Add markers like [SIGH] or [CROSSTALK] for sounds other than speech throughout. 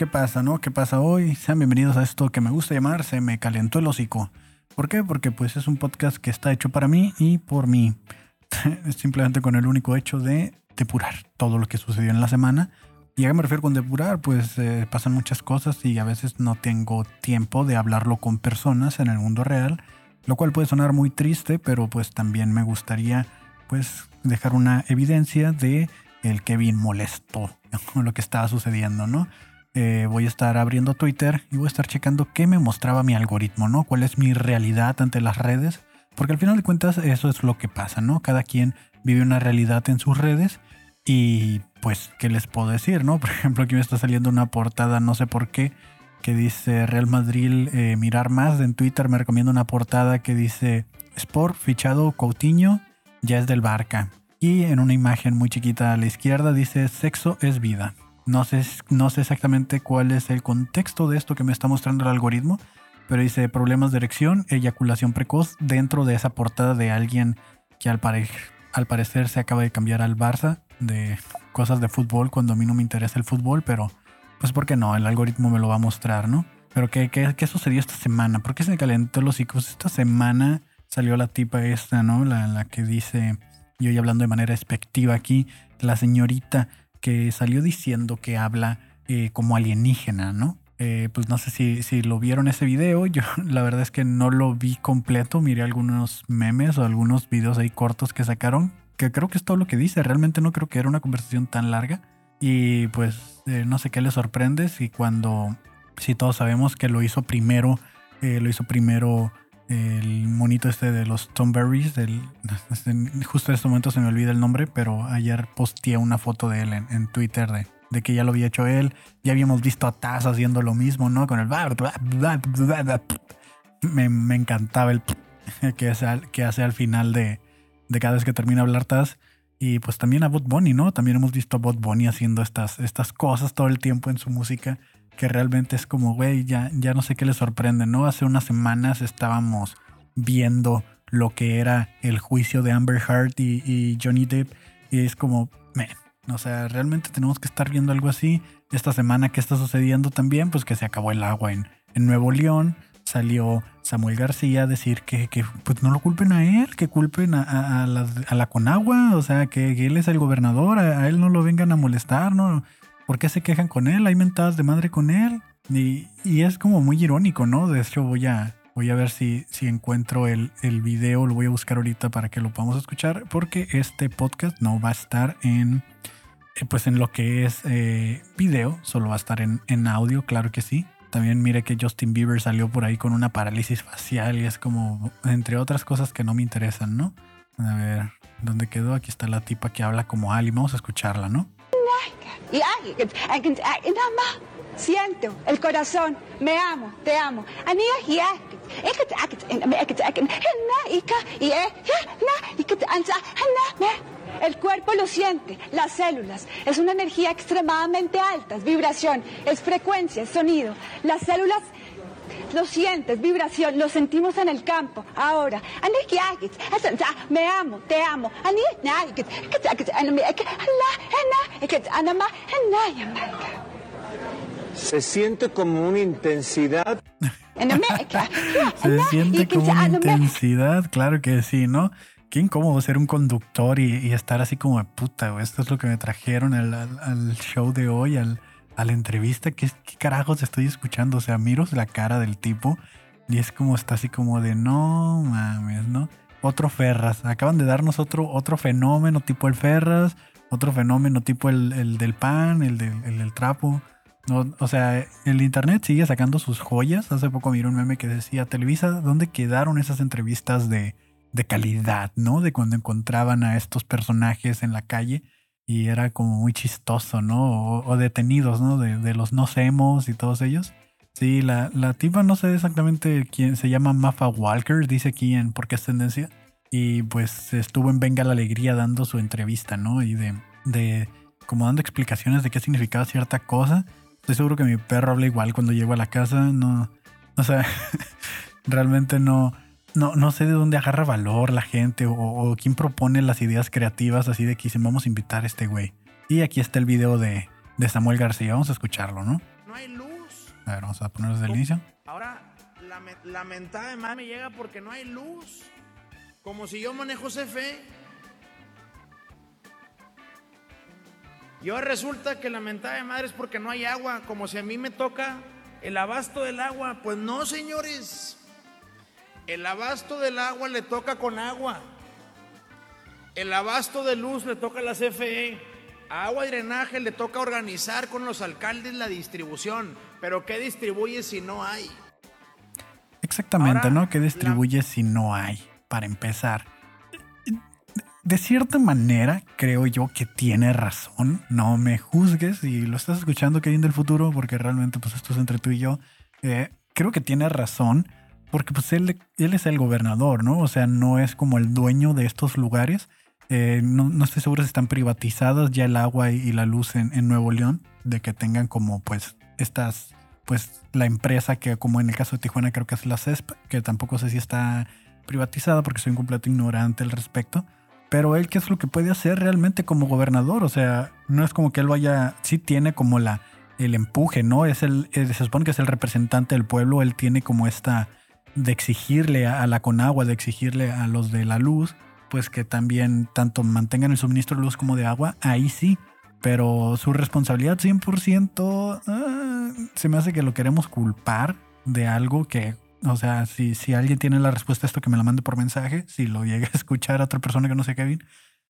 ¿qué pasa, no? ¿Qué pasa hoy? Sean bienvenidos a esto que me gusta llamar Se me calentó el hocico. ¿Por qué? Porque pues es un podcast que está hecho para mí y por mí. [LAUGHS] Simplemente con el único hecho de depurar todo lo que sucedió en la semana. ¿Y a qué me refiero con depurar? Pues eh, pasan muchas cosas y a veces no tengo tiempo de hablarlo con personas en el mundo real, lo cual puede sonar muy triste, pero pues también me gustaría pues dejar una evidencia de el Kevin molesto con [LAUGHS] lo que estaba sucediendo, ¿no? Eh, voy a estar abriendo Twitter y voy a estar checando qué me mostraba mi algoritmo, ¿no? ¿Cuál es mi realidad ante las redes? Porque al final de cuentas eso es lo que pasa, ¿no? Cada quien vive una realidad en sus redes y pues, ¿qué les puedo decir, no? [LAUGHS] Por ejemplo, aquí me está saliendo una portada, no sé por qué, que dice Real Madrid eh, mirar más. En Twitter me recomienda una portada que dice Sport fichado Coutinho ya es del Barca. Y en una imagen muy chiquita a la izquierda dice sexo es vida. No sé, no sé exactamente cuál es el contexto de esto que me está mostrando el algoritmo, pero dice problemas de erección, eyaculación precoz dentro de esa portada de alguien que al, parecer se acaba de cambiar al Barça de cosas de fútbol cuando a mí no me interesa el fútbol, pero pues porque no, el algoritmo me lo va a mostrar, ¿no? Pero ¿qué, qué, qué sucedió esta semana? ¿Por qué se calentó los hijos? Esta semana salió la tipa esta, ¿no? La, la que dice, y hoy hablando de manera expectiva aquí, la señorita que salió diciendo que habla eh, como alienígena, ¿no? Eh, pues no sé si, si, lo vieron ese video. Yo [LAUGHS] la verdad es que no lo vi completo. Miré algunos memes o algunos videos ahí cortos que sacaron. Que creo que es todo lo que dice. Realmente no creo que era una conversación tan larga. Y pues eh, no sé qué le sorprende si cuando, si todos sabemos que lo hizo primero, lo hizo primero el monito este de los Tomberries, del, [LAUGHS] justo en este momento se me olvida el nombre, pero ayer posteé una foto de él en, Twitter de, de, que ya lo había hecho él. Ya habíamos visto a Taz haciendo lo mismo, ¿no? Con el... Me, me encantaba el [LAUGHS] que hace, que hace al final de, de cada vez que termina de hablar Taz. Y pues también a Bot Bunny, ¿no? También hemos visto a Bot Bunny haciendo estas, estas cosas todo el tiempo en su música que realmente es como, güey, ya, ya no sé qué le sorprende, ¿no? Hace unas semanas estábamos viendo lo que era el juicio de Amber Heard y, Johnny Depp y es como, man, o sea, realmente tenemos que estar viendo algo así. Esta semana que está sucediendo también, pues que se acabó el agua en, en Nuevo León, salió Samuel García a decir que, que, pues no lo culpen a él, que culpen a, la, a la, Conagua, o sea, que, él es el gobernador, a, él no lo vengan a molestar, ¿no? ¿Por qué se quejan con él? Hay mentadas de madre con él. Y, es como muy irónico, ¿no? De hecho, voy a, voy a ver si, si encuentro el, el, video, lo voy a buscar ahorita para que lo podamos escuchar, porque este podcast no va a estar en, eh, pues en lo que es eh, video, solo va a estar en, en audio, claro que sí. También mire que Justin Bieber salió por ahí con una parálisis facial y es como, entre otras cosas que no me interesan, ¿no? A ver, ¿dónde quedó? Aquí está la tipa que habla como Ali. Vamos a escucharla, ¿no? Siento el corazón, me amo, te amo. El cuerpo lo siente, las células. Es una energía extremadamente alta, es vibración, es frecuencia, es sonido. Las células lo sientes, vibración, lo sentimos en el campo. Ahora, me amo, te amo. Se siente como una intensidad. [LAUGHS] Se siente como una intensidad, claro que sí, ¿no? Qué incómodo ser un conductor y, estar así como de puta, Esto es lo que me trajeron al, al show de hoy, al, a la entrevista, ¿qué, ¿qué, carajos estoy escuchando? O sea, miro la cara del tipo y es como está así como de no mames, ¿no? Otro Ferras. Acaban de darnos otro, otro fenómeno tipo el Ferras, otro fenómeno tipo el, del pan, el, del, trapo. o sea, el internet sigue sacando sus joyas. Hace poco miré un meme que decía, Televisa, ¿dónde quedaron esas entrevistas de, de calidad, ¿no? De cuando encontraban a estos personajes en la calle y era como muy chistoso, ¿no? O, detenidos, ¿no? De, los no semos y todos ellos. Sí, la, la tipa no sé exactamente quién se llama Mafa Walker, dice aquí en Por qué es tendencia. Y pues estuvo en Venga la Alegría dando su entrevista, ¿no? Y de, de como dando explicaciones de qué significaba cierta cosa. Estoy seguro que mi perro habla igual cuando llego a la casa, no, o sea, [LAUGHS] realmente no, no, no sé de dónde agarra valor la gente o, quién propone las ideas creativas así de que dicen vamos a invitar a este güey. Y aquí está el video de, de Samuel García, vamos a escucharlo, ¿no? no hay luz. A ver, vamos a poner desde el inicio. Ahora, la, la mentada de madre me llega porque no hay luz. Como si yo manejo CFE. Y ahora resulta que la mentada de madre es porque no hay agua. Como si a mí me toca el abasto del agua. Pues no, señores. El abasto del agua le toca con agua. El abasto de luz le toca a la CFE. A agua y drenaje le toca organizar con los alcaldes la distribución. Pero ¿qué distribuye si no hay? Exactamente, Ahora, ¿no? La- distribuye si no hay, para empezar. De cierta manera, creo yo que tiene razón. No me juzgues si lo estás escuchando, Kevin del futuro, porque realmente pues esto es entre tú y yo. Eh, creo que tiene razón, porque pues él, él es el gobernador, ¿no? O sea, no es como el dueño de estos lugares. Eh, no, no estoy seguro si están privatizadas ya el agua y, la luz en, en Nuevo León, de que tengan como pues estas, pues la empresa que como en el caso de Tijuana creo que es la CESP, que tampoco sé si está privatizada porque soy un completo ignorante al respecto. Pero él, ¿qué es lo que puede hacer realmente como gobernador? O sea, no es como que él vaya, sí tiene como la, el empuje, ¿no? Es el, eh, se supone que es el representante del pueblo, él tiene como esta de exigirle a, la Conagua, de exigirle a los de la luz, pues que también tanto mantengan el suministro de luz como de agua, ahí sí. Pero su responsabilidad 100% ah, se me hace que lo queremos culpar de algo que, o sea, si, si alguien tiene la respuesta a esto, que me la mande por mensaje, si lo llegue a escuchar a otra persona que no sea Kevin.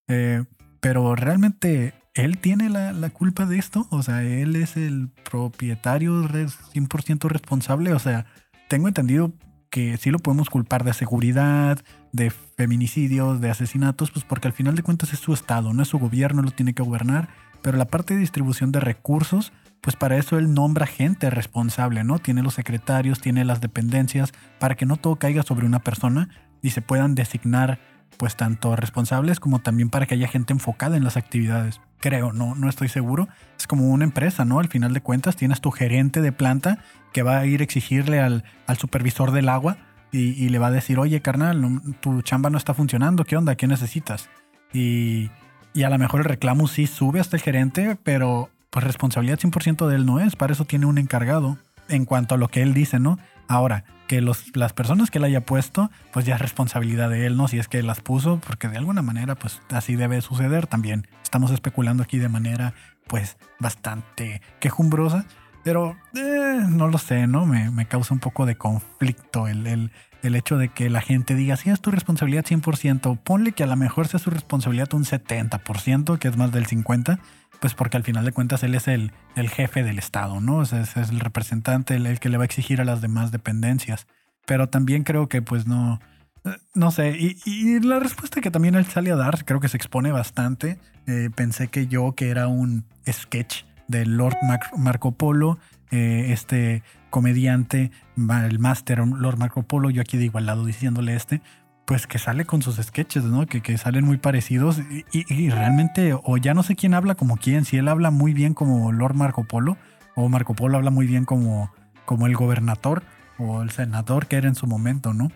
Eh, pero realmente él tiene la, la culpa de esto, o sea, él es el propietario res- 100% responsable, o sea, tengo entendido que sí lo podemos culpar de seguridad, de feminicidios, de asesinatos, pues porque al final de cuentas es su estado, no es su gobierno, lo tiene que gobernar, pero la parte de distribución de recursos, pues para eso él nombra gente responsable, ¿no? Tiene los secretarios, tiene las dependencias, para que no todo caiga sobre una persona y se puedan designar pues tanto responsables como también para que haya gente enfocada en las actividades. Creo, no, no estoy seguro. Es como una empresa, ¿no? Al final de cuentas tienes tu gerente de planta que va a ir a exigirle al, al supervisor del agua y, le va a decir, oye carnal, tu chamba no está funcionando, ¿qué onda? ¿Qué necesitas? Y, y a lo mejor el reclamo sí sube hasta el gerente, pero pues responsabilidad 100% de él no es, para eso tiene un encargado en cuanto a lo que él dice, ¿no? Ahora, que los, las personas que él haya puesto, pues ya es responsabilidad de él, ¿no? Si es que las puso, porque de alguna manera, pues así debe suceder también. Estamos especulando aquí de manera, pues, bastante quejumbrosa, pero eh, no lo sé, ¿no? Me, me causa un poco de conflicto el, el, el hecho de que la gente diga, sí, es tu responsabilidad 100%, ponle que a lo mejor sea su responsabilidad un 70%, que es más del 50%, pues porque al final de cuentas él es el, el jefe del Estado, ¿no? Es, el representante, el, que le va a exigir a las demás dependencias. Pero también creo que pues no, eh, no sé, y, y la respuesta que también él sale a dar creo que se expone bastante. Eh, pensé que yo, que era un sketch de Lord Marco Polo, eh, este comediante, el máster Lord Marco Polo, yo aquí de igual lado diciéndole este, pues que sale con sus sketches, ¿no? Que, que salen muy parecidos y, realmente, o ya no sé quién habla como quién, si él habla muy bien como Lord Marco Polo, o Marco Polo habla muy bien como, como el gobernador o el senador que era en su momento, ¿no?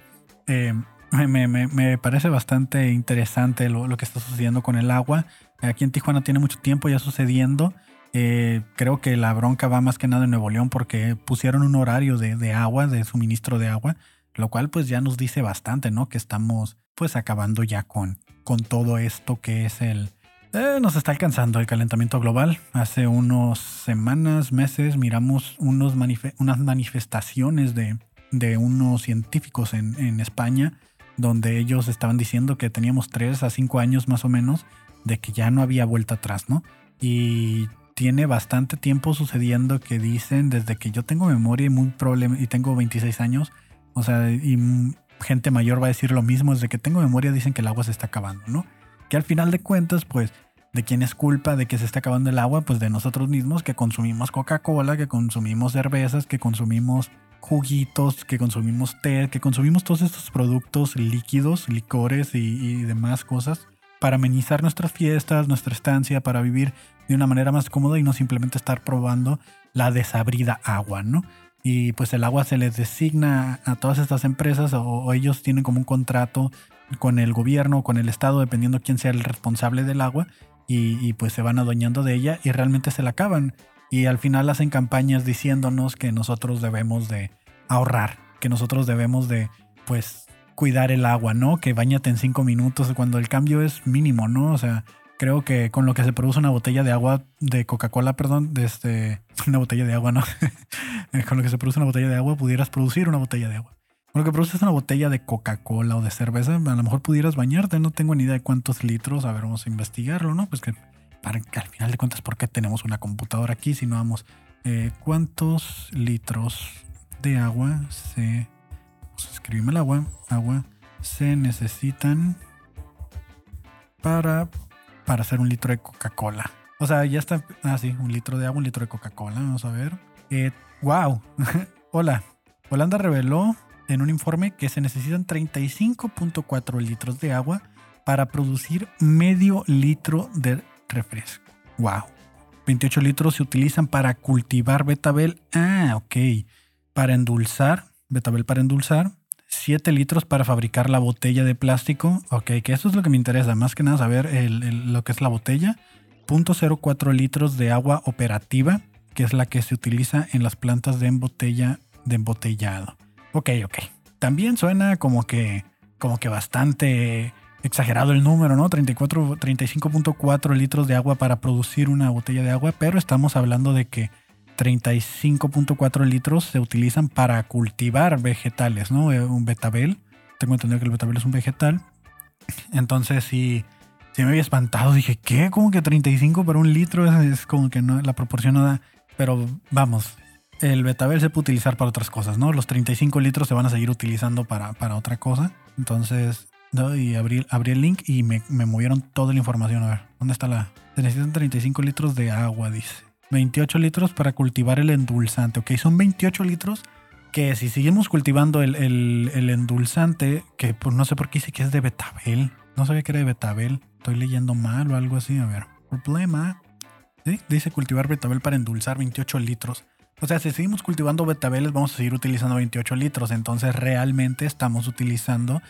Eh, me- me- me parece bastante interesante lo, lo que está sucediendo con el agua. Aquí en Tijuana tiene mucho tiempo ya sucediendo. Eh, creo que la bronca va más que nada en Nuevo León porque pusieron un horario de, agua, de suministro de agua, lo cual pues ya nos dice bastante, ¿no? Que estamos pues acabando ya con, con todo esto que es el... eh, nos está alcanzando el calentamiento global. Hace unas semanas, meses, miramos unos unas manifestaciones de, de unos científicos en, en España donde ellos estaban diciendo que teníamos 3 a 5 años más o menos de que ya no había vuelta atrás, ¿no? Y tiene bastante tiempo sucediendo que dicen desde que yo tengo memoria y muy problema y tengo 26 años, o sea, y gente mayor va a decir lo mismo, desde que tengo memoria dicen que el agua se está acabando, ¿no? Que al final de cuentas, pues, ¿de quién es culpa de que se está acabando el agua? Pues de nosotros mismos que consumimos Coca-Cola, que consumimos cervezas, que consumimos juguitos, que consumimos té, que consumimos todos estos productos líquidos, licores y demás cosas para amenizar nuestras fiestas, nuestra estancia, para vivir de una manera más cómoda y no simplemente estar probando la desabrida agua, ¿no? Y pues el agua se les designa a todas estas empresas o, ellos tienen como un contrato con el gobierno o con el estado, dependiendo quién sea el responsable del agua, y, y pues se van adueñando de ella y realmente se la acaban. y al final hacen campañas diciéndonos que nosotros debemos de ahorrar, que nosotros debemos de, pues, cuidar el agua, ¿no? Que bañate en cinco minutos cuando el cambio es mínimo, ¿no? O sea, creo que con lo que se produce una botella de agua, de Coca-Cola, perdón, de este, [LAUGHS] una botella de agua, ¿no? [LAUGHS] con lo que se produce una botella de agua, pudieras producir una botella de agua. Con lo que produces una botella de Coca-Cola o de cerveza, a lo mejor pudieras bañarte, no tengo ni idea de cuántos litros, a ver, vamos a investigarlo, ¿no? Pues que, para que al final de cuentas, ¿por qué tenemos una computadora aquí si no vamos, eh, cuántos litros de agua se, escribime el agua, agua, se necesitan para para hacer un litro de Coca-Cola. O sea, ya está. Ah, sí, un litro de agua, un litro de Coca-Cola. Vamos a ver. Eh, wow. [LAUGHS] Hola. Holanda reveló en un informe que se necesitan 35.4 litros de agua para producir medio litro de refresco. Wow. 28 litros se utilizan para cultivar betabel. Ah, ok. Para endulzar, betabel para endulzar. 7 litros para fabricar la botella de plástico. Ok, que eso es lo que me interesa. Más que nada saber lo que es la botella. 0.04 litros de agua operativa, que es la que se utiliza en las plantas de embotella de embotellado. Ok, ok. También suena como que, como que bastante exagerado el número, ¿no? 34, 35.4 litros de agua para producir una botella de agua, pero estamos hablando de que 35.4 litros se utilizan para cultivar vegetales, ¿no? Eh, un betabel. Tengo entendido que el betabel es un vegetal. Entonces, si me había espantado, dije, ¿qué? ¿Cómo que 35 para un litro? Es, como que no, la proporción no da. Pero vamos, el betabel se puede utilizar para otras cosas, ¿no? Los 35 litros se van a seguir utilizando para, para otra cosa. Entonces, y abrí, abrí el link y me, me movieron toda la información. A ver, ¿dónde está la...? Se necesitan 35 litros de agua, dice. 28 litros para cultivar el endulzante. Ok, son 28 litros que si seguimos cultivando el, endulzante, que pues no sé por qué dice que es de betabel. No sabía que era de betabel. Estoy leyendo mal o algo así. A ver, problema. Dice cultivar betabel para endulzar 28 litros. O sea, si seguimos cultivando betabeles, vamos a seguir utilizando 28 litros. Entonces, realmente estamos utilizando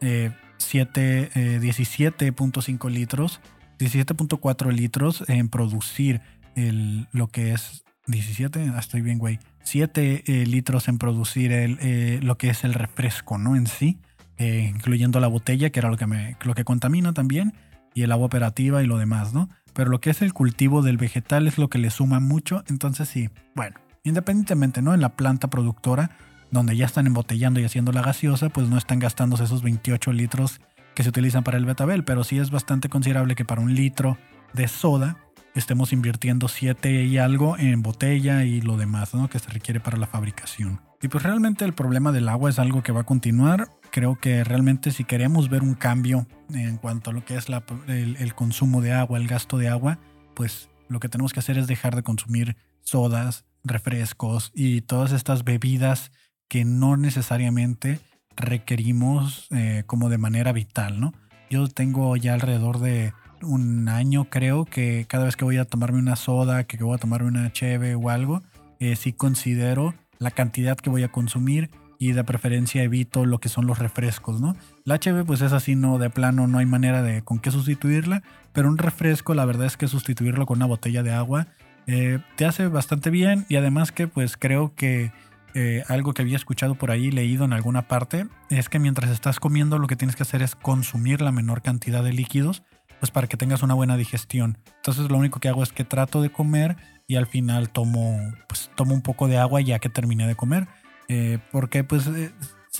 7, eh, 17.5 eh, litros, 17.4 litros en producir el, lo que es 17, ah, estoy bien, güey, 7 eh, litros en producir el, eh, lo que es el refresco, ¿no? En sí, eh, incluyendo la botella, que era lo que, me, lo que contamina también, y el agua operativa y lo demás, ¿no? Pero lo que es el cultivo del vegetal es lo que le suma mucho, entonces sí, bueno, independientemente, ¿no? En la planta productora, donde ya están embotellando y haciendo la gaseosa, pues no están gastándose esos 28 litros que se utilizan para el betabel, pero sí es bastante considerable que para un litro de soda estemos invirtiendo 7 y algo en botella y lo demás ¿no? que se requiere para la fabricación. Y pues realmente el problema del agua es algo que va a continuar. Creo que realmente si queremos ver un cambio en cuanto a lo que es el, consumo de agua, el gasto de agua, pues lo que tenemos que hacer es dejar de consumir sodas, refrescos y todas estas bebidas que no necesariamente requerimos eh, como de manera vital, ¿no? Yo tengo ya alrededor de un año creo que cada vez que voy a tomarme una soda, que voy a tomarme una cheve o algo, eh, sí considero la cantidad que voy a consumir y de preferencia evito lo que son los refrescos, ¿no? La cheve pues es así, no, de plano no hay manera de con qué sustituirla, pero un refresco la verdad es que sustituirlo con una botella de agua eh, te hace bastante bien y además que pues creo que eh, algo que había escuchado por ahí, leído en alguna parte, es que mientras estás comiendo lo que tienes que hacer es consumir la menor cantidad de líquidos pues para que tengas una buena digestión. Entonces lo único que hago es que trato de comer y al final tomo, pues tomo un poco de agua ya que terminé de comer. Eh, porque pues, eh,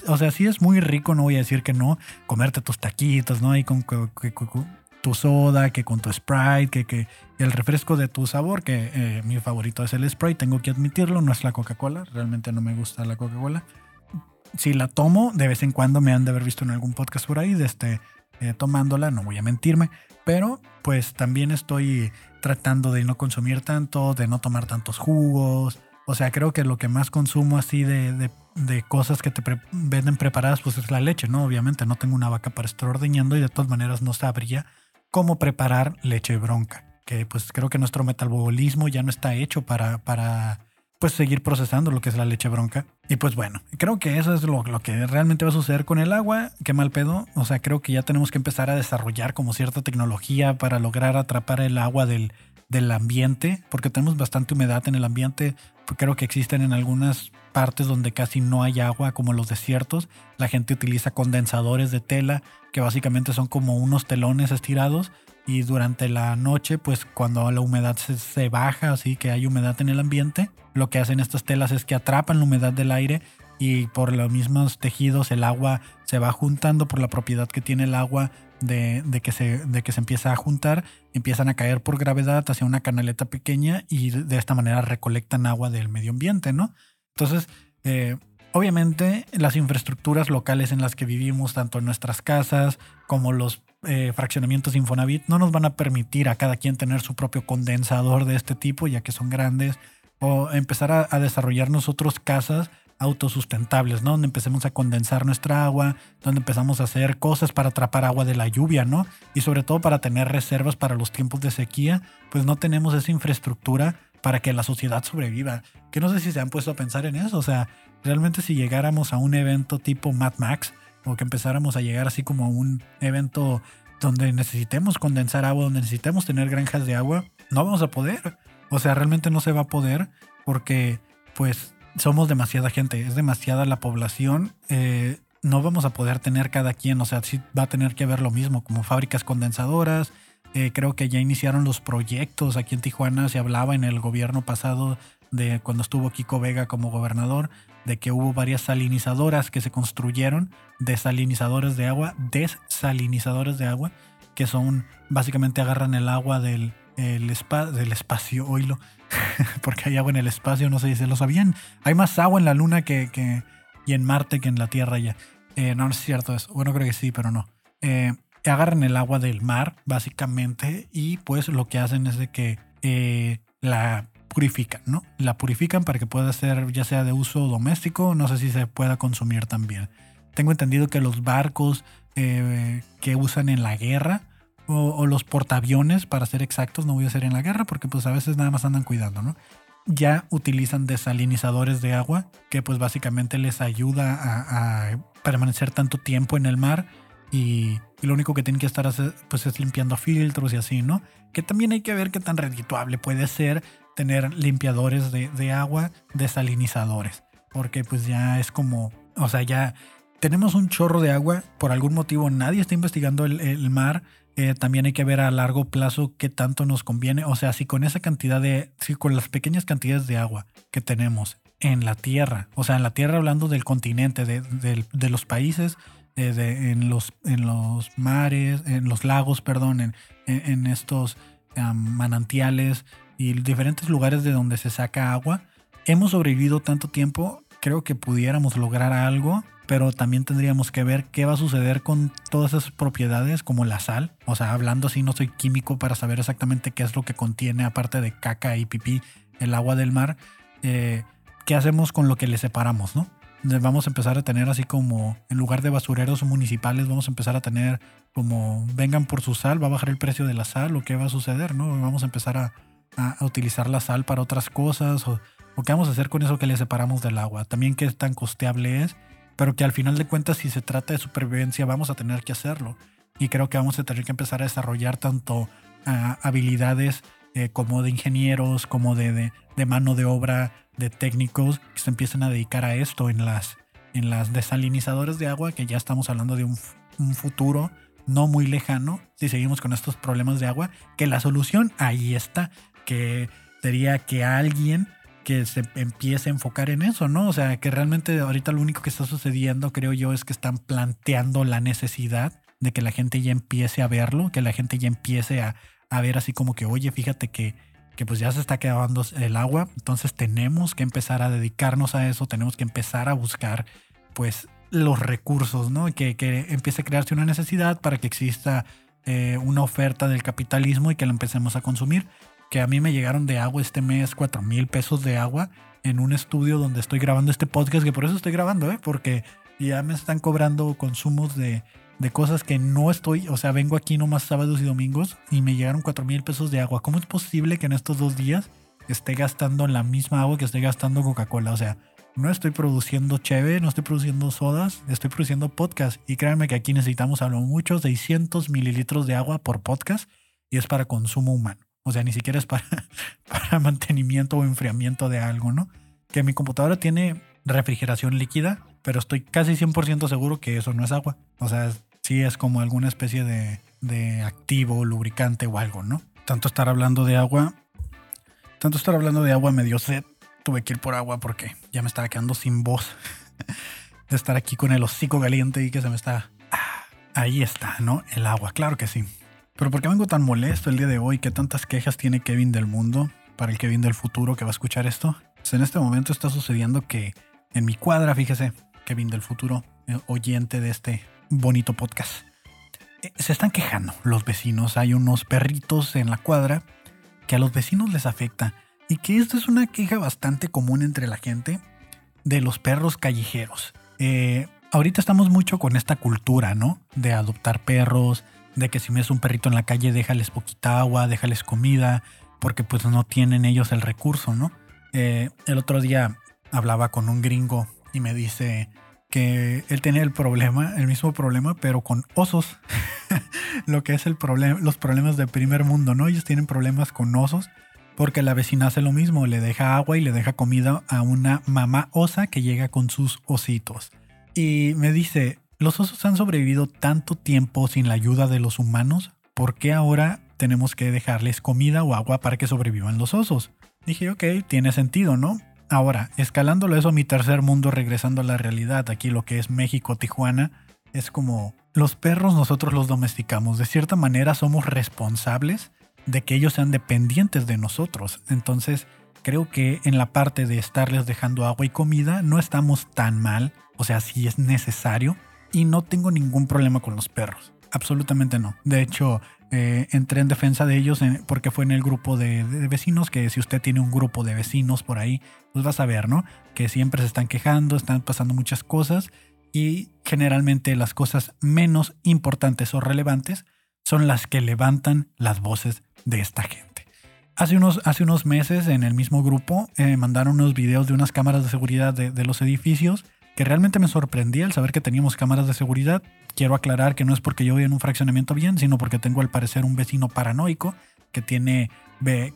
o sea, sí es muy rico, no voy a decir que no, comerte tus taquitos, ¿no? Y con, tu soda, que con tu Sprite, que, que el refresco de tu sabor, que eh, mi favorito es el Sprite, tengo que admitirlo, no es la Coca-Cola, realmente no me gusta la Coca-Cola. Si la tomo, de vez en cuando me han de haber visto en algún podcast por ahí, de este, tomándola, no voy a mentirme, pero pues también estoy tratando de no consumir tanto, de no tomar tantos jugos. O sea, creo que lo que más consumo así de, de, cosas que te venden preparadas, pues es la leche, ¿no? Obviamente no tengo una vaca para estar ordeñando y de todas maneras no sabría cómo preparar leche bronca. Que pues creo que nuestro metabolismo ya no está hecho para, para pues seguir procesando lo que es la leche bronca. Y pues bueno, creo que eso es lo, que realmente va a suceder con el agua. Qué mal pedo. O sea, creo que ya tenemos que empezar a desarrollar como cierta tecnología para lograr atrapar el agua del, del ambiente, porque tenemos bastante humedad en el ambiente. Creo que existen en algunas partes donde casi no hay agua, como los desiertos. La gente utiliza condensadores de tela, que básicamente son como unos telones estirados. Y durante la noche, pues cuando la humedad se, baja, así que hay humedad en el ambiente, lo que hacen estas telas es que atrapan la humedad del aire y por los mismos tejidos el agua se va juntando por la propiedad que tiene el agua de, que, se, de que se empieza a juntar, empiezan a caer por gravedad hacia una canaleta pequeña y de esta manera recolectan agua del medio ambiente, ¿no? Entonces, eh, obviamente las infraestructuras locales en las que vivimos, tanto en nuestras casas como los eh, fraccionamientos Infonavit, no nos van a permitir a cada quien tener su propio condensador de este tipo, ya que son grandes, o empezar a, a desarrollar nosotros casas autosustentables, ¿no? Donde empecemos a condensar nuestra agua, donde empezamos a hacer cosas para atrapar agua de la lluvia, ¿no? Y sobre todo para tener reservas para los tiempos de sequía, pues no tenemos esa infraestructura para que la sociedad sobreviva. Que no sé si se han puesto a pensar en eso, o sea, realmente si llegáramos a un evento tipo Mad Max, o que empezáramos a llegar así como a un evento donde necesitemos condensar agua, donde necesitemos tener granjas de agua, no vamos a poder. O sea, realmente no se va a poder porque pues somos demasiada gente, es demasiada la población. Eh, no vamos a poder tener cada quien, o sea, sí va a tener que haber lo mismo, como fábricas condensadoras. Eh, creo que ya iniciaron los proyectos aquí en Tijuana, se hablaba en el gobierno pasado de cuando estuvo Kiko Vega como gobernador, de que hubo varias salinizadoras que se construyeron, desalinizadores de agua, desalinizadores de agua, que son básicamente agarran el agua del, el del espacio, oílo, [LAUGHS] porque hay agua en el espacio, no sé si se lo sabían. Hay más agua en la Luna que, y en Marte que en la Tierra ya. Eh, no, es cierto eso. Bueno, creo que sí, pero no. Eh, agarran el agua del mar, básicamente, y pues lo que hacen es de que eh, la purifican, ¿no? La purifican para que pueda ser ya sea de uso doméstico, no sé si se pueda consumir también. Tengo entendido que los barcos que usan en la guerra, o, los portaaviones, para ser exactos, no voy a ser en la guerra porque pues a veces nada más andan cuidando, ¿no? Ya utilizan desalinizadores de agua que pues básicamente les ayuda a, permanecer tanto tiempo en el mar y, lo único que tienen que estar pues es limpiando filtros y así, ¿no? Que también hay que ver qué tan redituable puede ser tener limpiadores de, agua, desalinizadores, porque pues ya es como, o sea, ya tenemos un chorro de agua, por algún motivo nadie está investigando el, el mar, eh, también hay que ver a largo plazo qué tanto nos conviene. O sea, si con esa cantidad de, si con las pequeñas cantidades de agua que tenemos en la Tierra, o sea, en la Tierra hablando del continente, de, los países, eh, en, los, en los mares, en los lagos, perdón, en, en estos manantiales y diferentes lugares de donde se saca agua, hemos sobrevivido tanto tiempo, creo que pudiéramos lograr algo pero también tendríamos que ver qué va a suceder con todas esas propiedades como la sal. O sea, hablando así, no soy químico para saber exactamente qué es lo que contiene, aparte de caca y pipí, el agua del mar. Eh, ¿Qué hacemos con lo que le separamos, no? Vamos a empezar a tener así como, en lugar de basureros municipales, vamos a empezar a tener como, vengan por su sal, va a bajar el precio de la sal, o qué va a suceder, ¿no? Vamos a empezar a, utilizar la sal para otras cosas, o, o qué vamos a hacer con eso que le separamos del agua. También qué tan costeable es pero que al final de cuentas si se trata de supervivencia vamos a tener que hacerlo. Y creo que vamos a tener que empezar a desarrollar tanto ah, habilidades eh, como de ingenieros, como de, de, mano de obra, de técnicos que se empiecen a dedicar a esto en las, en las desalinizadores de agua, que ya estamos hablando de un, un futuro no muy lejano, si seguimos con estos problemas de agua, que la solución ahí está, que sería que alguien que se empiece a enfocar en eso, ¿no? O sea, que realmente ahorita lo único que está sucediendo, creo yo, es que están planteando la necesidad de que la gente ya empiece a verlo, que la gente ya empiece a, ver así como que, oye, fíjate que, que pues ya se está quedando el agua, entonces tenemos que empezar a dedicarnos a eso, tenemos que empezar a buscar pues los recursos, ¿no? Que, que empiece a crearse una necesidad para que exista eh, una oferta del capitalismo y que la empecemos a consumir que a mí me llegaron de agua este mes 4 mil pesos de agua en un estudio donde estoy grabando este podcast, que por eso estoy grabando, ¿eh? porque ya me están cobrando consumos de, de cosas que no estoy, o sea, vengo aquí nomás sábados y domingos y me llegaron 4 mil pesos de agua. ¿Cómo es posible que en estos dos días esté gastando la misma agua que estoy gastando Coca-Cola? O sea, no estoy produciendo cheve, no estoy produciendo sodas, estoy produciendo podcast. Y créanme que aquí necesitamos a lo mucho 600 mililitros de agua por podcast y es para consumo humano. O sea, ni siquiera es para, [LAUGHS] para mantenimiento o enfriamiento de algo, ¿no? Que mi computadora tiene refrigeración líquida, pero estoy casi 100% seguro que eso no es agua. O sea, sí es como alguna especie de, de activo, lubricante o algo, ¿no? Tanto estar hablando de agua, tanto estar hablando de agua me dio sed. Tuve que ir por agua porque ya me estaba quedando sin voz [LAUGHS] de estar aquí con el hocico caliente y que se me está... Ah, ahí está, ¿no? El agua, claro que sí. Pero ¿por qué vengo tan molesto el día de hoy? ¿Qué tantas quejas tiene Kevin del mundo para el Kevin del futuro que va a escuchar esto? Pues en este momento está sucediendo que en mi cuadra, fíjese, Kevin del futuro, eh, oyente de este bonito podcast, eh, se están quejando los vecinos. Hay unos perritos en la cuadra que a los vecinos les afecta y que esto es una queja bastante común entre la gente de los perros callejeros. Eh, ahorita estamos mucho con esta cultura, ¿no? De adoptar perros, de que si ves un perrito en la calle déjales poquita agua, déjales comida, porque pues no tienen ellos el recurso, ¿no? El otro día hablaba con un gringo y me dice que él tenía el problema, el mismo problema, pero con osos. [LAUGHS] Lo que es el problema, los problemas del primer mundo, ¿no? Ellos tienen problemas con osos porque la vecina hace lo mismo, le deja agua y le deja comida a una mamá osa que llega con sus ositos. Y me dice, los osos han sobrevivido tanto tiempo sin la ayuda de los humanos, ¿por qué ahora tenemos que dejarles comida o agua para que sobrevivan los osos? Dije, ok, tiene sentido, ¿no? Ahora, escalándolo eso a mi tercer mundo, regresando a la realidad, aquí lo que es México, Tijuana, es como los perros nosotros los domesticamos, de cierta manera somos responsables de que ellos sean dependientes de nosotros. Entonces, creo que en la parte de estarles dejando agua y comida no estamos tan mal, o sea, si es necesario, y no tengo ningún problema con los perros, absolutamente no. De hecho, eh, entré en defensa de ellos porque fue en el grupo de, vecinos, que si usted tiene un grupo de vecinos por ahí, pues va a saber, ¿no? Que siempre se están quejando, están pasando muchas cosas y generalmente las cosas menos importantes o relevantes son las que levantan las voces de esta gente. Hace unos, hace unos meses en el mismo grupo eh, mandaron unos videos de unas cámaras de seguridad de, de los edificios que realmente me sorprendía el saber que teníamos cámaras de seguridad. Quiero aclarar que no es porque yo voy en un fraccionamiento bien, sino porque tengo al parecer un vecino paranoico que tiene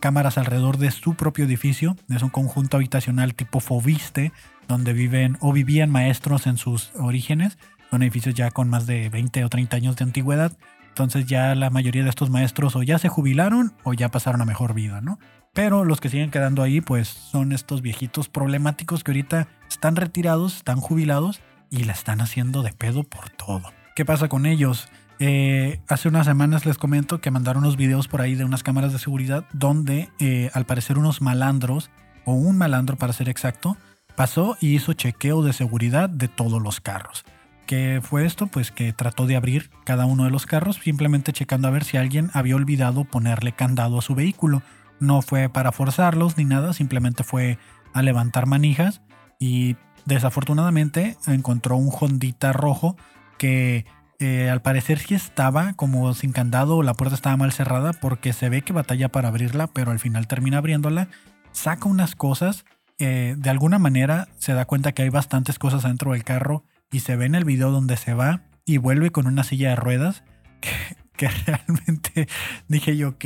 cámaras alrededor de su propio edificio. Es un conjunto habitacional tipo Fobiste, donde viven o vivían maestros en sus orígenes. Son edificios ya con más de 20 o 30 años de antigüedad. Entonces ya la mayoría de estos maestros o ya se jubilaron o ya pasaron a mejor vida, ¿no? Pero los que siguen quedando ahí, pues son estos viejitos problemáticos que ahorita están retirados, están jubilados y la están haciendo de pedo por todo. ¿Qué pasa con ellos? Eh, hace unas semanas les comento que mandaron unos videos por ahí de unas cámaras de seguridad donde eh, al parecer unos malandros, o un malandro para ser exacto, pasó y hizo chequeo de seguridad de todos los carros. ¿Qué fue esto? Pues que trató de abrir cada uno de los carros simplemente checando a ver si alguien había olvidado ponerle candado a su vehículo no fue para forzarlos ni nada, simplemente fue a levantar manijas y desafortunadamente encontró un Hondita rojo que eh, al parecer sí estaba como sin candado o la puerta estaba mal cerrada porque se ve que batalla para abrirla, pero al final termina abriéndola, saca unas cosas, eh, de alguna manera se da cuenta que hay bastantes cosas dentro del carro y se ve en el video donde se va y vuelve con una silla de ruedas [LAUGHS] que, que realmente [LAUGHS] dije yo, ok,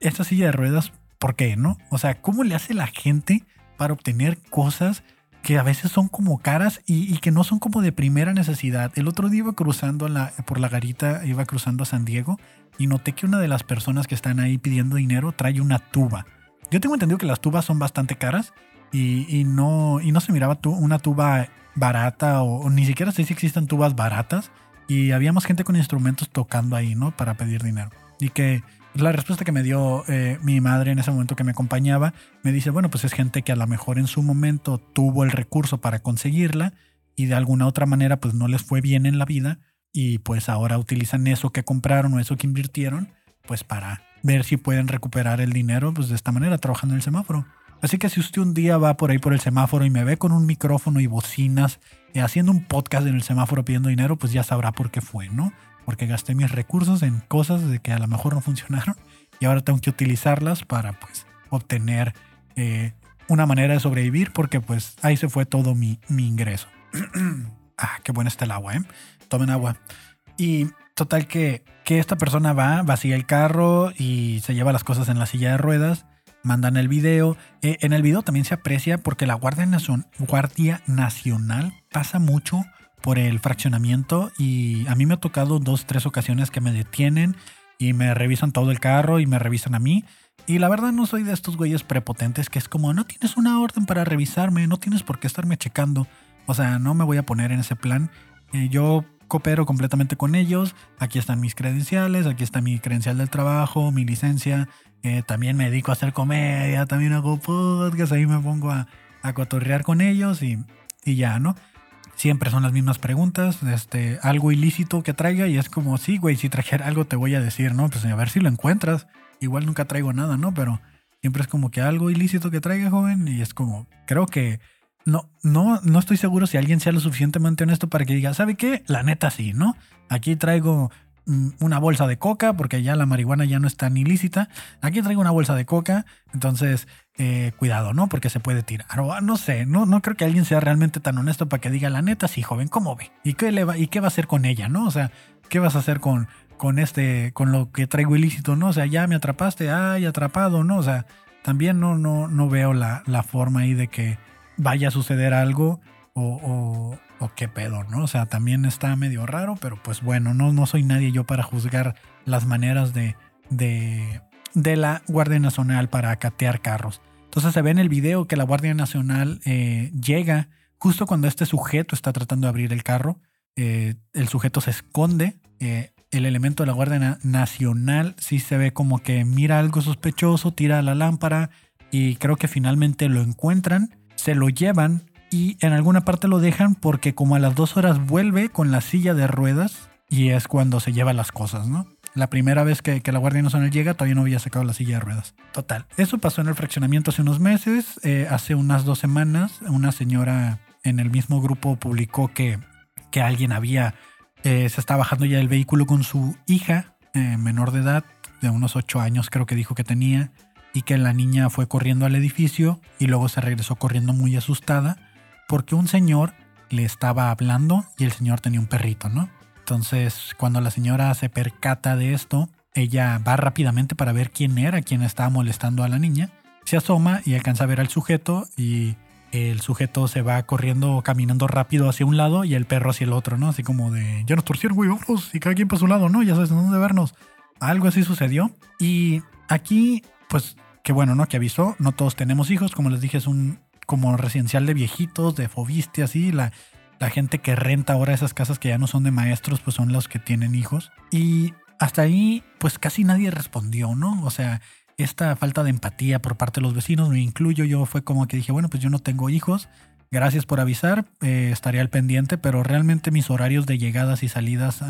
esta silla de ruedas, ¿por qué no? O sea, ¿cómo le hace la gente para obtener cosas que a veces son como caras y, que no son como de primera necesidad? El otro día iba cruzando la, por la garita, iba cruzando a San Diego y noté que una de las personas que están ahí pidiendo dinero trae una tuba. Yo tengo entendido que las tubas son bastante caras y, no, y no se miraba una tuba barata o, o, ni siquiera sé si existen tubas baratas y había más gente con instrumentos tocando ahí, ¿no? Para pedir dinero. Y que la respuesta que me dio eh, mi madre en ese momento que me acompañaba, me dice, bueno, pues es gente que a lo mejor en su momento tuvo el recurso para conseguirla y de alguna otra manera pues no les fue bien en la vida y pues ahora utilizan eso que compraron o eso que invirtieron pues para ver si pueden recuperar el dinero pues de esta manera trabajando en el semáforo. Así que si usted un día va por ahí por el semáforo y me ve con un micrófono y bocinas y haciendo un podcast en el semáforo pidiendo dinero, pues ya sabrá por qué fue, ¿no? Porque gasté mis recursos en cosas de que a lo mejor no funcionaron y ahora tengo que utilizarlas para pues obtener eh, una manera de sobrevivir porque pues ahí se fue todo mi, mi ingreso. [CLEARS THROAT] ah, qué buena está el agua, ¿eh? Tomen agua. Y Total que, que esta persona va, vacía el carro y se lleva las cosas en la silla de ruedas, mandan el video. Eh, en el video también se aprecia porque la Guardia, Nacion- Guardia Nacional pasa mucho por el fraccionamiento y a mí me ha tocado dos, tres ocasiones que me detienen y me revisan todo el carro y me revisan a mí. Y la verdad no soy de estos güeyes prepotentes que es como, no tienes una orden para revisarme, no tienes por qué estarme checando. O sea, no me voy a poner en ese plan. Eh, yo coopero completamente con ellos. Aquí están mis credenciales, aquí está mi credencial del trabajo, mi licencia. Eh, también me dedico a hacer comedia, también hago podcast, ahí me pongo a, a cotorrear con ellos y, y ya, ¿no? Siempre son las mismas preguntas, este, algo ilícito que traiga y es como, sí, güey, si trajera algo te voy a decir, ¿no? Pues a ver si lo encuentras. Igual nunca traigo nada, ¿no? Pero siempre es como que algo ilícito que traiga, joven, y es como, creo que no, no, no estoy seguro si alguien sea lo suficientemente honesto para que diga, ¿sabe qué? La neta sí, ¿no? Aquí traigo una bolsa de coca, porque ya la marihuana ya no es tan ilícita. Aquí traigo una bolsa de coca, entonces eh, cuidado, ¿no? Porque se puede tirar. No sé, no, no creo que alguien sea realmente tan honesto para que diga, la neta sí, joven, ¿cómo ve? ¿Y qué, le va, ¿Y qué va a hacer con ella, no? O sea, ¿qué vas a hacer con, con este, con lo que traigo ilícito, no? O sea, ya me atrapaste, ay, atrapado, ¿no? O sea, también no, no, no veo la, la forma ahí de que vaya a suceder algo o, qué pedo, ¿no? O sea, también está medio raro, pero pues bueno, no, no soy nadie yo para juzgar las maneras de, de, de la Guardia Nacional para catear carros. Entonces se ve en el video que la Guardia Nacional eh, llega justo cuando este sujeto está tratando de abrir el carro. Eh, el sujeto se esconde. eh, el elemento de la Guardia Na- Nacional sí se ve como que mira algo sospechoso, tira la lámpara y creo que finalmente lo encuentran, se lo llevan y en alguna parte lo dejan porque como a las dos horas vuelve con la silla de ruedas y es cuando se lleva las cosas, ¿no? La primera vez que, que la Guardia Nacional llega todavía no había sacado la silla de ruedas. Total. Eso pasó en el fraccionamiento hace unos meses. eh, hace unas dos semanas una señora en el mismo grupo publicó que, que alguien había... eh, se está bajando ya del vehículo con su hija eh, menor de edad, de unos ocho años creo que dijo que tenía, y que la niña fue corriendo al edificio y luego se regresó corriendo muy asustada porque un señor le estaba hablando y el señor tenía un perrito, ¿no? Entonces, cuando la señora se percata de esto, ella va rápidamente para ver quién era quien estaba molestando a la niña. Se asoma y alcanza a ver al sujeto y el sujeto se va corriendo, caminando rápido hacia un lado y el perro hacia el otro, ¿no? Así como de, ya nos torcieron, güey, vámonos, y cada quien para su lado, ¿no? Ya sabes dónde vernos. Algo así sucedió. Y aquí, pues, qué bueno, ¿no? Que avisó. No todos tenemos hijos. Como les dije, es un como residencial de viejitos, de fobiste, así. La, gente que renta ahora esas casas que ya no son de maestros, pues son los que tienen hijos. Y hasta ahí, pues casi nadie respondió, ¿no? O sea, esta falta de empatía por parte de los vecinos, me incluyo, yo fue como que dije, bueno, pues yo no tengo hijos. Gracias por avisar, eh, estaré al pendiente, pero realmente mis horarios de llegadas y salidas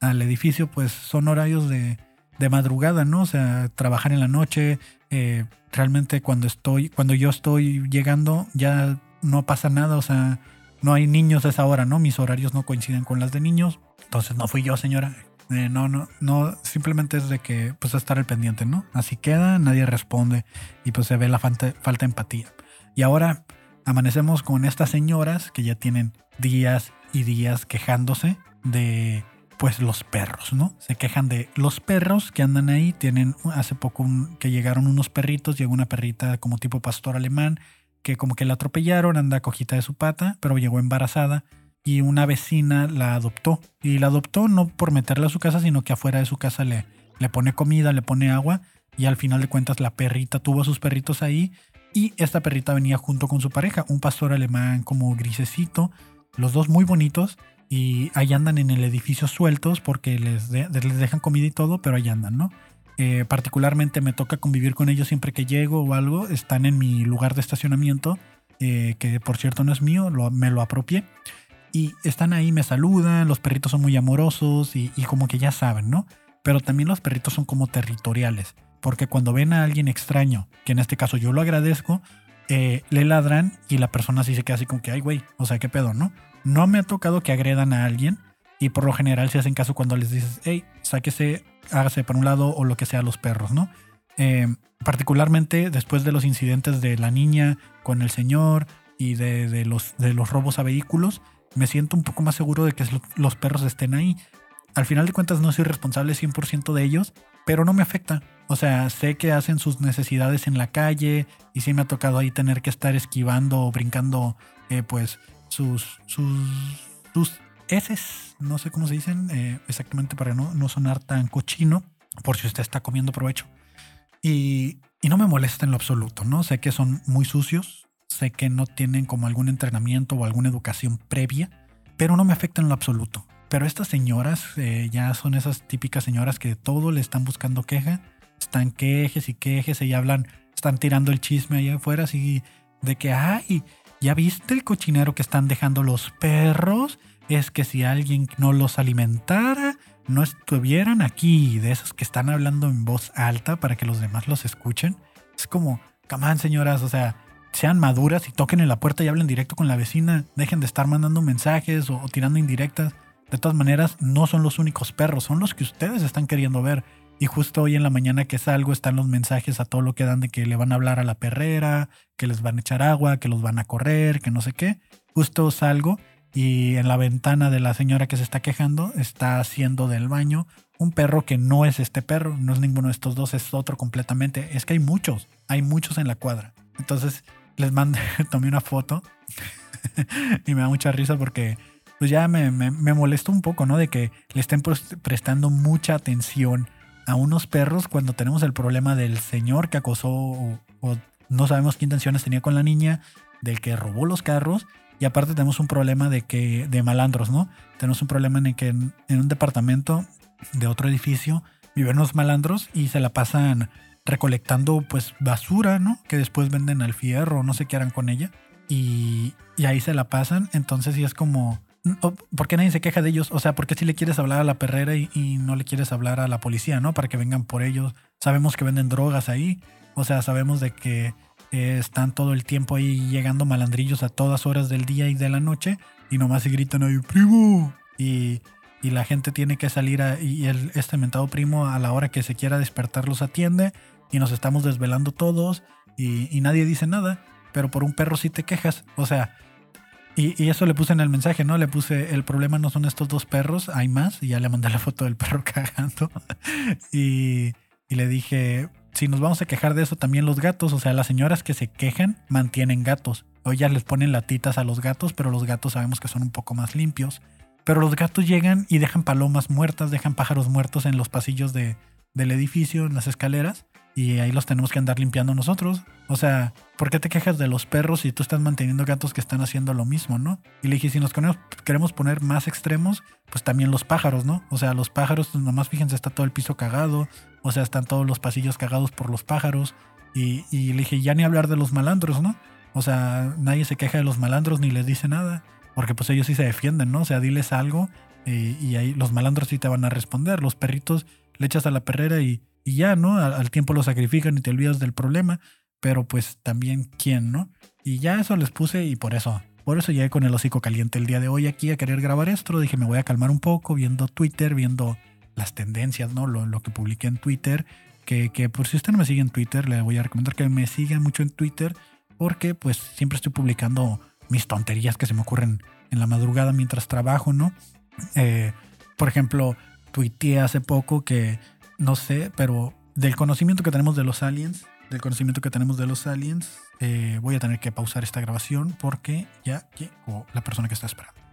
al edificio, pues son horarios de, de madrugada, ¿no? O sea, trabajar en la noche, eh, realmente cuando estoy, cuando yo estoy llegando, ya no pasa nada, o sea, no hay niños a esa hora, ¿no? Mis horarios no coinciden con las de niños. Entonces no fui yo, señora. Eh, no, no, no, simplemente es de que, pues, estar al pendiente, ¿no? Así queda, nadie responde y pues se ve la falta, falta de empatía. Y ahora amanecemos con estas señoras que ya tienen días y días quejándose de, pues, los perros, ¿no? Se quejan de los perros que andan ahí. Tienen hace poco un- que llegaron unos perritos, llegó una perrita como tipo pastor alemán que como que la atropellaron, anda cojita de su pata, pero llegó embarazada y una vecina la adoptó. Y la adoptó no por meterla a su casa, sino que afuera de su casa le, le pone comida, le pone agua y al final de cuentas la perrita tuvo a sus perritos ahí y esta perrita venía junto con su pareja, un pastor alemán como grisecito, los dos muy bonitos y ahí andan en el edificio sueltos porque les, de- les dejan comida y todo, pero ahí andan, ¿no? Eh, particularmente me toca convivir con ellos siempre que llego o algo. Están en mi lugar de estacionamiento, eh, que por cierto no es mío, lo- me lo apropié. Y están ahí, me saludan, los perritos son muy amorosos y, y como que ya saben, ¿no? Pero también los perritos son como territoriales, porque cuando ven a alguien extraño, que en este caso yo lo agradezco, eh, le ladran y la persona así se queda así como que, ay, güey, o sea, qué pedo, ¿no? No me ha tocado que agredan a alguien y por lo general se hacen caso cuando les dices, hey, sáquese, hágase para un lado o lo que sea los perros, ¿no? Eh, particularmente después de los incidentes de la niña con el señor y de, de los, de los robos a vehículos, me siento un poco más seguro de que lo- los perros estén ahí. al final de cuentas no soy responsable 100% de ellos, pero no me afecta. O sea, sé que hacen sus necesidades en la calle y sí me ha tocado ahí tener que estar esquivando o brincando, eh, pues, sus, sus, sus heces, no sé cómo se dicen eh, exactamente para no, no sonar tan cochino, por si usted está comiendo provecho. Y, y no me molesta en lo absoluto, ¿no? Sé que son muy sucios, sé que no tienen como algún entrenamiento o alguna educación previa, pero no me afecta en lo absoluto. Pero estas señoras eh, ya son esas típicas señoras que todo le están buscando queja, están quejes y quejes y hablan, están tirando el chisme allá afuera así de que, ay, ¿ya viste el cochinero que están dejando los perros? Es que si alguien no los alimentara, no estuvieran aquí, de esos que están hablando en voz alta para que los demás los escuchen. Es como, camán señoras, o sea, sean maduras y toquen en la puerta y hablen directo con la vecina, dejen de estar mandando mensajes o tirando indirectas. De todas maneras, no son los únicos perros, son los que ustedes están queriendo ver. Y justo hoy en la mañana que salgo están los mensajes a todo lo que dan de que le van a hablar a la perrera, que les van a echar agua, que los van a correr, que no sé qué. Justo salgo y en la ventana de la señora que se está quejando está haciendo del baño un perro que no es este perro, no es ninguno de estos dos, es otro completamente. Es que hay muchos, hay muchos en la cuadra. Entonces les mandé, [LAUGHS] tomé una foto [LAUGHS] y me da mucha risa porque pues ya me, me, me un poco, ¿no? De que le estén prestando mucha atención a unos perros cuando tenemos el problema del señor que acosó o, o no sabemos qué intenciones tenía con la niña, del que robó los carros y aparte tenemos un problema de que de malandros, ¿no? Tenemos un problema en el que en, en un departamento de otro edificio viven unos malandros y se la pasan recolectando pues basura, ¿no? Que después venden al fierro, no sé qué harán con ella. Y, y ahí se la pasan. Entonces sí es como... ¿Por qué nadie se queja de ellos? O sea, ¿por qué si le quieres hablar a la perrera y, no le quieres hablar a la policía, ¿no? Para que vengan por ellos. Sabemos que venden drogas ahí. O sea, sabemos de que eh, están todo el tiempo ahí llegando malandrillos a todas horas del día y de la noche y nomás se gritan ahí, primo. Y, y la gente tiene que salir y el, este mentado primo a la hora que se quiera despertar los atiende y nos estamos desvelando todos y, y nadie dice nada, pero por un perro sí te quejas. O sea, y, y, eso le puse en el mensaje, ¿no? Le puse, el problema no son estos dos perros, hay más, y ya le mandé la foto del perro [LAUGHS] cagando. y, y le dije, si nos vamos a quejar de eso, también los gatos, o sea, las señoras que se quejan mantienen gatos. O ya les ponen latitas a los gatos, pero los gatos sabemos que son un poco más limpios. Pero los gatos llegan y dejan palomas muertas, dejan pájaros muertos en los pasillos de, del edificio, en las escaleras, y ahí los tenemos que andar limpiando nosotros. O sea, ¿por qué te quejas de los perros si tú estás manteniendo gatos que están haciendo lo mismo, no? Y le dije, si nos queremos poner más extremos, pues también los pájaros, ¿no? O sea, los pájaros, nomás fíjense, está todo el piso cagado, o sea, están todos los pasillos cagados por los pájaros. Y, y le dije, ya ni hablar de los malandros, ¿no? O sea, nadie se queja de los malandros ni les dice nada, porque pues ellos sí se defienden, ¿no? O sea, diles algo y, y ahí los malandros sí te van a responder. Los perritos le echas a la perrera y, y ya, ¿no? Al, tiempo lo sacrifican y te olvidas del problema, pero pues también quién, ¿no? Y ya eso les puse y por eso, por eso llegué con el hocico caliente el día de hoy aquí a querer grabar esto. Dije, me voy a calmar un poco viendo Twitter, viendo las tendencias, ¿no? Lo, lo que publiqué en Twitter. Que, que, por si usted no me sigue en Twitter, le voy a recomendar que me siga mucho en Twitter porque pues siempre estoy publicando mis tonterías que se me ocurren en la madrugada mientras trabajo, ¿no? Eh, por ejemplo, tuiteé hace poco que no sé, pero del conocimiento que tenemos de los aliens, del conocimiento que tenemos de los aliens, eh, voy a tener que pausar esta grabación porque ya llegó la persona que está esperando.